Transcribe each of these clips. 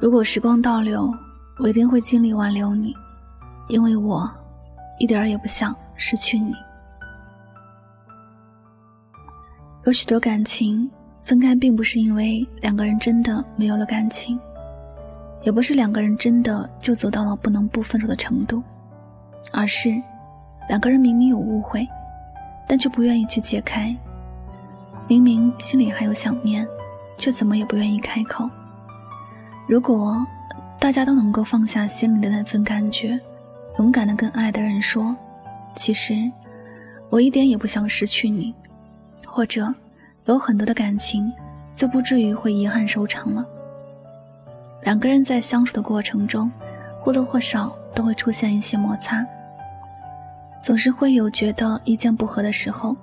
如果时光倒流，我一定会尽力挽留你，因为我一点儿也不想失去你。有许多感情分开，并不是因为两个人真的没有了感情，也不是两个人真的就走到了不能不分手的程度，而是两个人明明有误会，但却不愿意去解开；明明心里还有想念，却怎么也不愿意开口。如果大家都能够放下心里的那份感觉，勇敢的跟爱的人说：“其实我一点也不想失去你。”或者有很多的感情，就不至于会遗憾收场了。两个人在相处的过程中，或多或少都会出现一些摩擦，总是会有觉得意见不合的时候。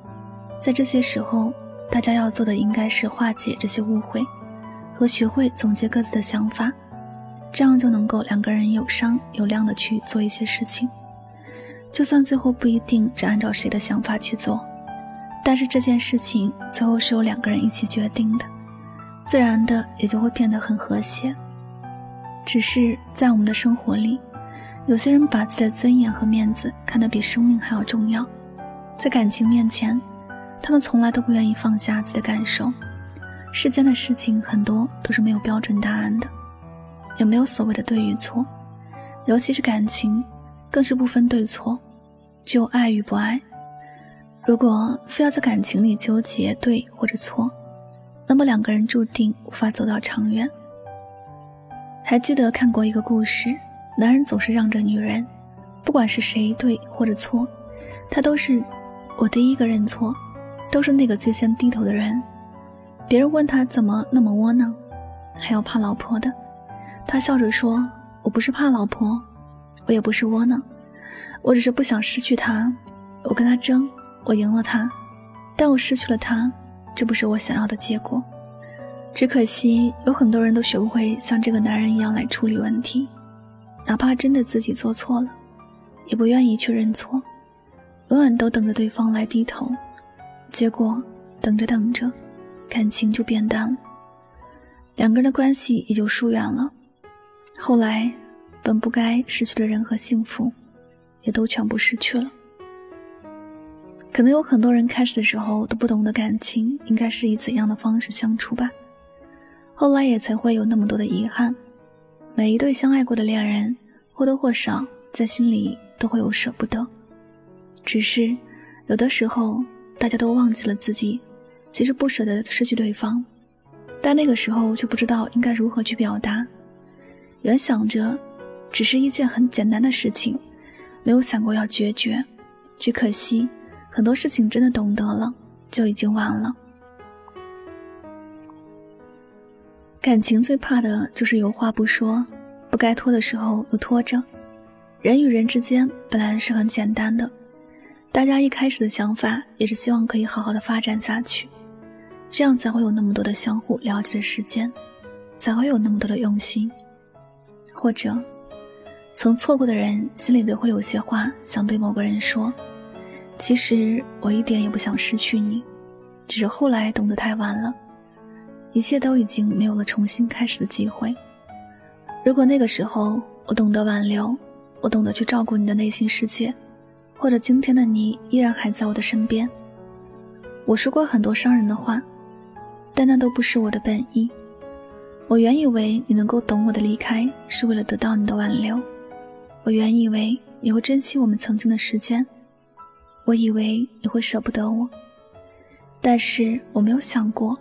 在这些时候，大家要做的应该是化解这些误会。和学会总结各自的想法，这样就能够两个人有商有量的去做一些事情。就算最后不一定只按照谁的想法去做，但是这件事情最后是由两个人一起决定的，自然的也就会变得很和谐。只是在我们的生活里，有些人把自己的尊严和面子看得比生命还要重要，在感情面前，他们从来都不愿意放下自己的感受。世间的事情很多都是没有标准答案的，也没有所谓的对与错，尤其是感情，更是不分对错，只有爱与不爱。如果非要在感情里纠结对或者错，那么两个人注定无法走到长远。还记得看过一个故事，男人总是让着女人，不管是谁对或者错，他都是我第一个认错，都是那个最先低头的人。别人问他怎么那么窝囊，还要怕老婆的，他笑着说：“我不是怕老婆，我也不是窝囊，我只是不想失去她。我跟他争，我赢了他，但我失去了他，这不是我想要的结果。只可惜有很多人都学不会像这个男人一样来处理问题，哪怕真的自己做错了，也不愿意去认错，永远都等着对方来低头，结果等着等着。”感情就变淡了，两个人的关系也就疏远了。后来，本不该失去的人和幸福，也都全部失去了。可能有很多人开始的时候都不懂得感情应该是以怎样的方式相处吧，后来也才会有那么多的遗憾。每一对相爱过的恋人，或多或少在心里都会有舍不得，只是有的时候大家都忘记了自己。其实不舍得失去对方，但那个时候就不知道应该如何去表达。原想着只是一件很简单的事情，没有想过要决绝。只可惜很多事情真的懂得了，就已经晚了。感情最怕的就是有话不说，不该拖的时候又拖着。人与人之间本来是很简单的，大家一开始的想法也是希望可以好好的发展下去。这样才会有那么多的相互了解的时间，才会有那么多的用心。或者，曾错过的人心里都会有些话想对某个人说。其实我一点也不想失去你，只是后来懂得太晚了，一切都已经没有了重新开始的机会。如果那个时候我懂得挽留，我懂得去照顾你的内心世界，或者今天的你依然还在我的身边，我说过很多伤人的话。但那都不是我的本意。我原以为你能够懂我的离开是为了得到你的挽留，我原以为你会珍惜我们曾经的时间，我以为你会舍不得我。但是我没有想过，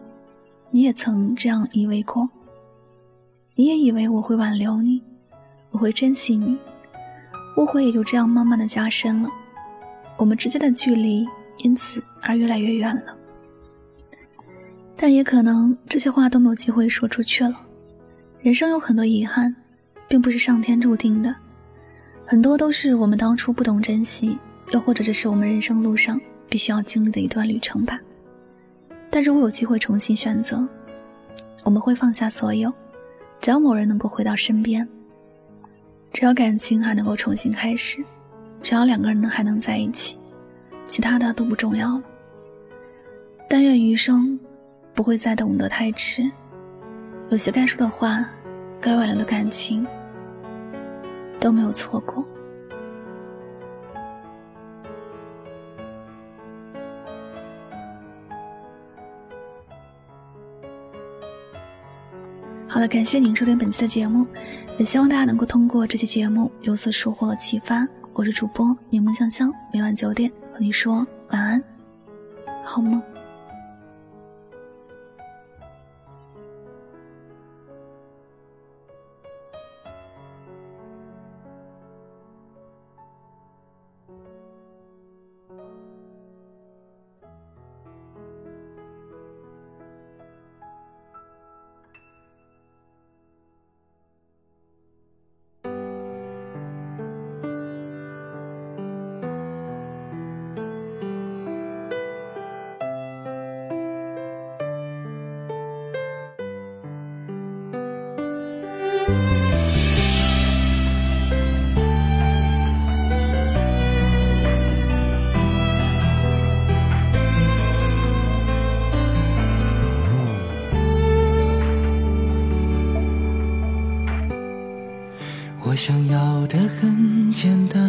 你也曾这样以为过。你也以为我会挽留你，我会珍惜你，误会也就这样慢慢的加深了，我们之间的距离因此而越来越远了。但也可能这些话都没有机会说出去了。人生有很多遗憾，并不是上天注定的，很多都是我们当初不懂珍惜，又或者这是我们人生路上必须要经历的一段旅程吧。但如果有机会重新选择，我们会放下所有，只要某人能够回到身边，只要感情还能够重新开始，只要两个人还能在一起，其他的都不重要了。但愿余生。不会再懂得太迟，有些该说的话，该挽留的感情都没有错过。好了，感谢您收听本期的节目，也希望大家能够通过这期节目有所收获和启发。我是主播柠檬香香，每晚九点和你说晚安，好梦。想要的很简单，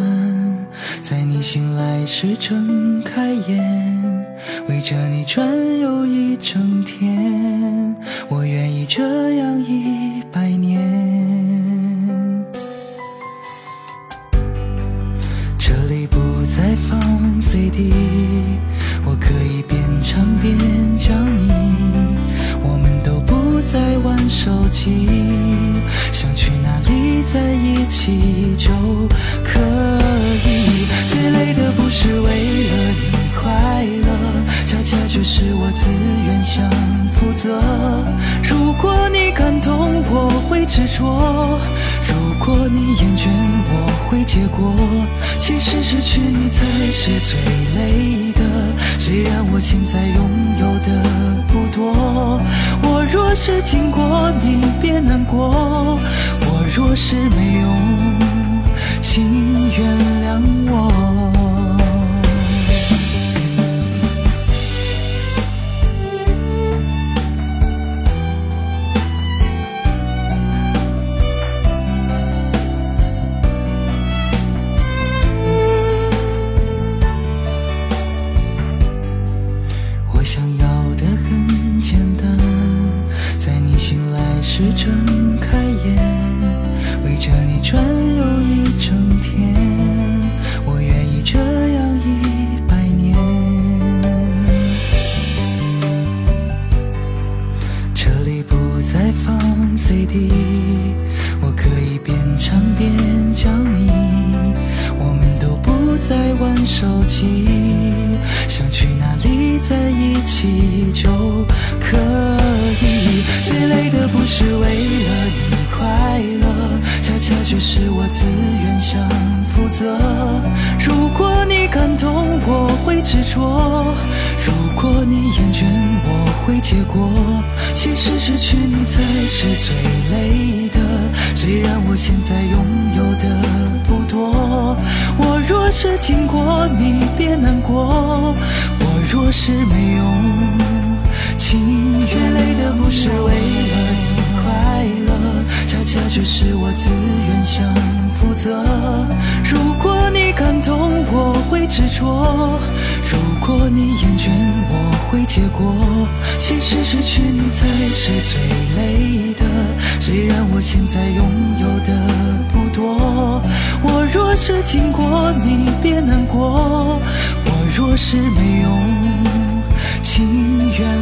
在你醒来时睁开眼，围着你转悠一整天，我愿意这样一百年。这里不再放 CD，我可以边唱边叫你，我们都不再玩手机，想去里在一起就可以。最累的不是为了你快乐，恰恰却是我自愿想负责。如果你感动，我会执着；如果你厌倦，我会结果。其实失去你才是最累的，虽然我现在拥有的不多。我若是经过，你别难过；若是没有请原谅我。我想要的很简单在你醒来时晨不再放 CD，我可以边唱边教你，我们都不再玩手机，想去哪里在一起就可以。最累的不是为了你快乐，恰恰却是我自愿想负责。如果你感动，我会执着；如果你厌倦，我会结果。其实失去你才是最累的，虽然我现在拥有的不多。我若是经过，你别难过；我若是没用，请原累的不是为了你快乐，恰恰却是我自愿想负责。如果你感动，我会执着；是失去你才是最累的，虽然我现在拥有的不多。我若是经过，你别难过；我若是没用，请原谅。